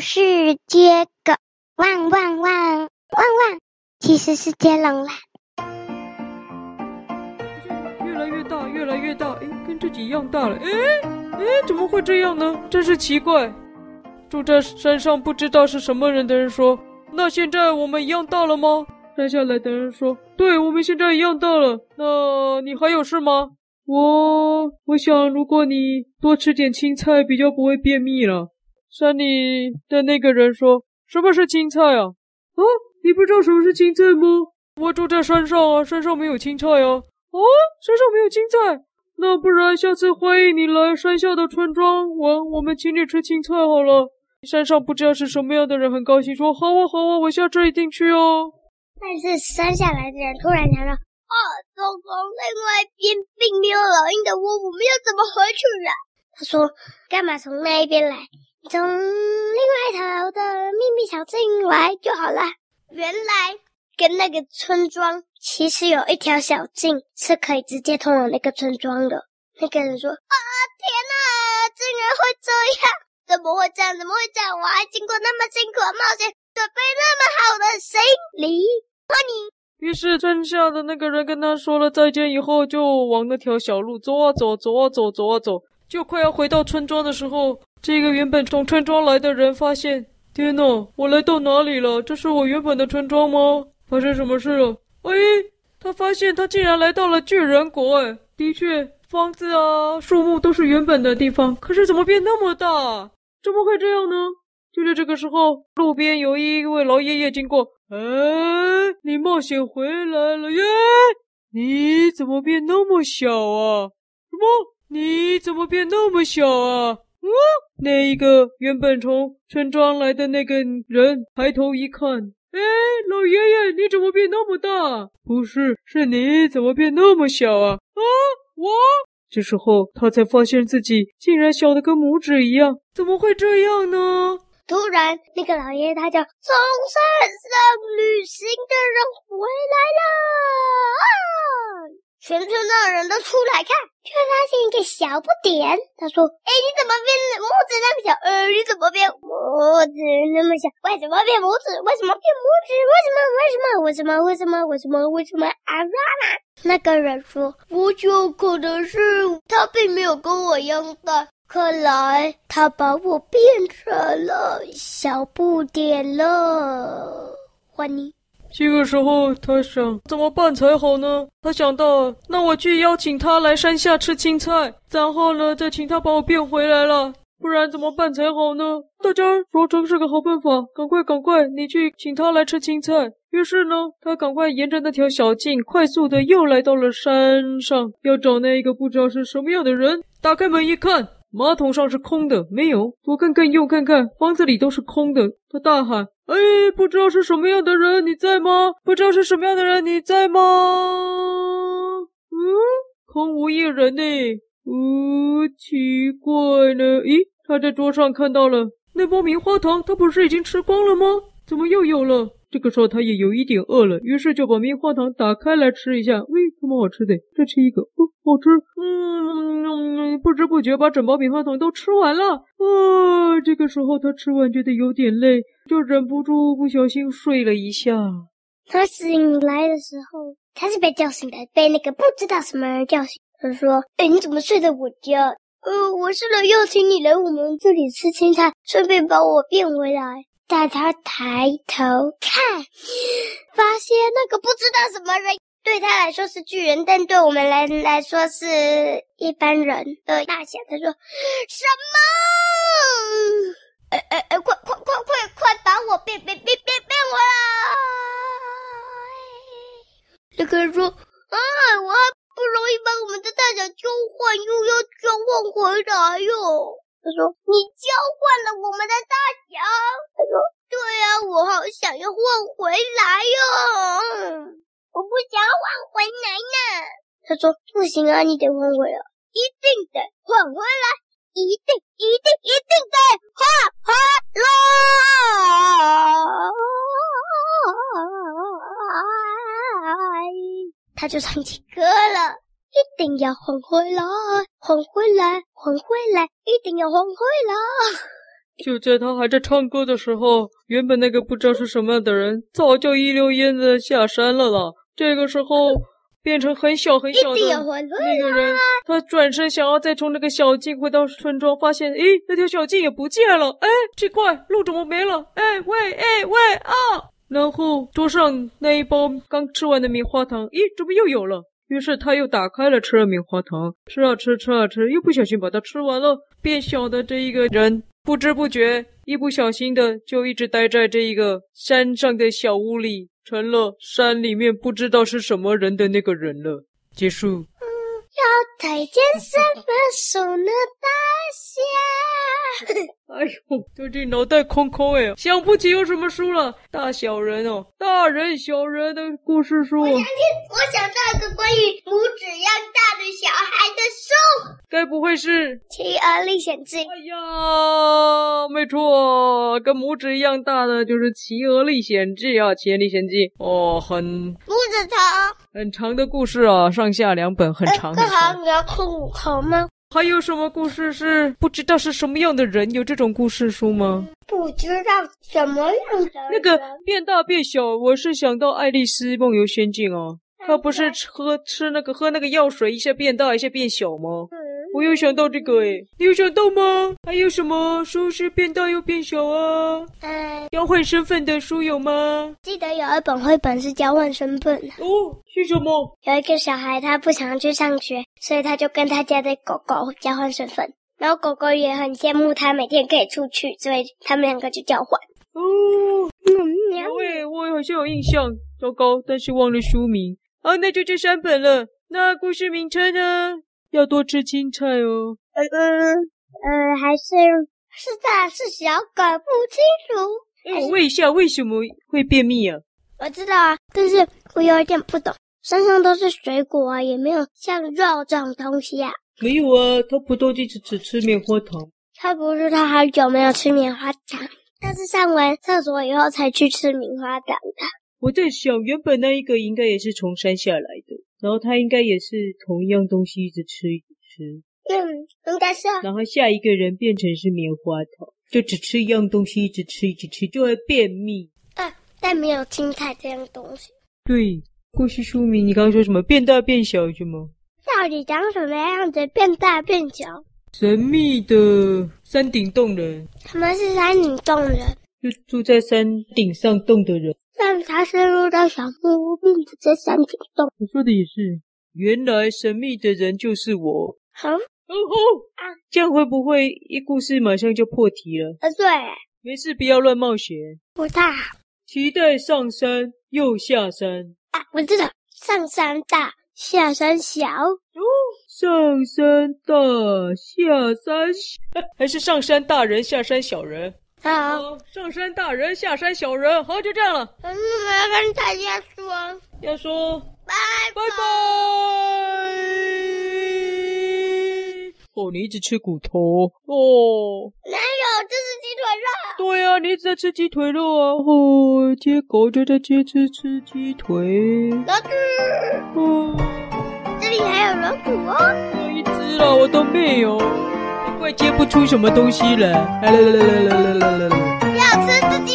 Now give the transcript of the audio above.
是接狗，汪汪汪汪汪，其实是接龙啦。越来越大，越来越大，哎，跟自己一样大了，哎哎，怎么会这样呢？真是奇怪。住在山上不知道是什么人的人说：“那现在我们一样大了吗？”山下来的人说：“对，我们现在一样大了。那你还有事吗？”我我想，如果你多吃点青菜，比较不会便秘了。山里的那个人说：“什么是青菜啊？啊，你不知道什么是青菜吗？我住在山上啊，山上没有青菜啊。啊，山上没有青菜，那不然下次欢迎你来山下的村庄玩，我们请你吃青菜好了。山上不知道是什么样的人，很高兴说：好啊，好啊，我下次一定去哦。但是山下来的人突然想到。啊，糟糕！另外一边并没有老鹰的窝，我们要怎么回去啊？他说：“干嘛从那一边来？从另外一条的秘密小径来就好了。”原来跟那个村庄其实有一条小径是可以直接通往那个村庄的。那个人说：“啊，天哪！竟然会这样？怎么会这样？怎么会这样？我还经过那么辛苦的冒险，准备那么好的行李，欢迎。”于是剩下的那个人跟他说了再见以后，就往那条小路走啊走，走啊走，走啊走，就快要回到村庄的时候，这个原本从村庄来的人发现，天呐，我来到哪里了？这是我原本的村庄吗？发生什么事了？哎，他发现他竟然来到了巨人国！哎，的确，房子啊、树木都是原本的地方，可是怎么变那么大？怎么会这样呢？就在这个时候，路边有一位老爷爷经过。哎，你冒险回来了耶！你怎么变那么小啊？什么？你怎么变那么小啊？嗯，那一个原本从村庄来的那个人抬头一看，哎，老爷爷，你怎么变那么大？不是，是你怎么变那么小啊？啊，我？这时候他才发现自己竟然小得跟拇指一样，怎么会这样呢？突然，那个老爷爷他叫从山上旅行的人回来了，啊！全村的人都出来看，却发现一个小不点。他说：“哎，你怎么变拇指那么小？呃，你怎么变拇指那么小？为什么变拇指？为什么变拇指？为什么？为什么？为什么？为什么？为什么？为什么？啊啦啦！”那个人说：“我就可能是他并没有跟我一样大。”看来他把我变成了小不点了，欢迎。这个时候，他想怎么办才好呢？他想到，那我去邀请他来山下吃青菜，然后呢，再请他把我变回来了。不然怎么办才好呢？大家说这是个好办法，赶快赶快，你去请他来吃青菜。于是呢，他赶快沿着那条小径，快速的又来到了山上，要找那一个不知道是什么样的人。打开门一看。马桶上是空的，没有。左看看，右看看，房子里都是空的。他大喊：“哎，不知道是什么样的人，你在吗？不知道是什么样的人，你在吗？”嗯，空无一人呢。哦，奇怪了。咦，他在桌上看到了那包棉花糖，他不是已经吃光了吗？怎么又有了？这个时候他也有一点饿了，于是就把棉花糖打开来吃一下。喂，这么好吃的，再吃一个，哦，好吃。嗯，不知不觉把整包棉花糖都吃完了。啊，这个时候他吃完觉得有点累，就忍不住不小心睡了一下。他醒来的时候，他是被叫醒的，被那个不知道什么人叫醒。他说：“哎，你怎么睡在我家？呃，我是来邀请你来我们这里吃青菜，顺便把我变回来。”带他抬头看，发现那个不知道什么人，对他来说是巨人，但对我们来来说是一般人的大小。他说：“什么？哎哎哎，快快快快快把我变变变变变回来！”那个人说：“啊，我还不容易把我们的大小交换，又要交换回来哟。”他说：“你交换了我们的大小。”他说：“对呀、我好想要换回来哟，我不想要换回来呢。”他说：“不行啊，你得换回来，一定得换回来，一定一定一定得换回来。”他就唱起歌了。一定要还回来，还回来，还回来，一定要还回来。就在他还在唱歌的时候，原本那个不知道是什么样的人，早就一溜烟的下山了啦。这个时候，变成很小很小的那个人，他转身想要再从那个小径回到村庄，发现，诶，那条小径也不见了。哎，奇怪，路怎么没了？哎，喂，哎，喂，啊！然后桌上那一包刚吃完的棉花糖，咦，怎么又有了？于是他又打开了吃了棉花糖，吃啊吃，吃啊吃，又不小心把它吃完了。变小的这一个人，不知不觉，一不小心的就一直待在这一个山上的小屋里。成了山里面不知道是什么人的那个人了。结束。嗯，要再见什么书呢？大侠。哎呦，最近脑袋空空哎，想不起有什么书了。大小人哦，大人小人的故事书。我想听，我想到一个关于拇指一样大的小孩的书。该不会是《企鹅历险记》？哎呀，没错，跟拇指一样大的就是《企鹅历险记》啊，《企鹅历险记》哦，很拇指长，很长的故事啊，上下两本很长很长。这你要看五头吗？还有什么故事是不知道是什么样的人有这种故事书吗？不知道什么样的人。那个变大变小，我是想到《爱丽丝梦游仙境》啊，她不是喝吃那个喝那个药水，一下变大，一下变小吗？嗯我有想到这个诶，你有想到吗？还有什么书是变大又变小啊？嗯，交换身份的书有吗？记得有一本绘本是交换身份哦，是什么？有一个小孩他不想去上学，所以他就跟他家的狗狗交换身份，然后狗狗也很羡慕他每天可以出去，所以他们两个就交换。哦，嗯，喂，我好像有印象，糟糕，但是忘了书名。啊，那就这三本了。那故事名称呢？要多吃青菜哦。嗯嗯呃，还是是大是小，搞不清楚。我问一下，为什么会便秘啊？我知道啊，但是我有一点不懂。山上都是水果啊，也没有像肉这种东西啊。没有啊，他不都一直只吃棉花糖？他不是他好久没有吃棉花糖，他是上完厕所以后才去吃棉花糖的。我在想，原本那一个应该也是从山下来的。然后他应该也是同一样东西一直吃一直吃，嗯，应该是。然后下一个人变成是棉花糖，就只吃一样东西一直吃一直吃，就会便秘。啊，但没有青菜这样东西。对，故事书名你刚刚说什么？变大变小是吗？到底长什么样子？变大变小？神秘的山顶洞人。什么是山顶洞人？就住在山顶上洞的人。但他深入到小木屋，并不在山顶洞。我说的也是，原来神秘的人就是我。好，哦吼啊！这样会不会一故事马上就破题了？啊，对，没事，不要乱冒险。不太好。期待上山又下山啊！我知道，上山大，下山小。哦，上山大，下山小，还是上山大人，下山小人？好、哦，上山大人，下山小人，好，就这样了。嗯，我要跟大家说，要说拜拜拜。哦，你一直吃骨头哦？哪有，这是鸡腿肉。对啊，你一直在吃鸡腿肉啊。哦，接狗就在接吃吃鸡腿。老子。哦，这里还有老虎哦。有一只了，我都没有。快接不出什么东西了，要吃自己。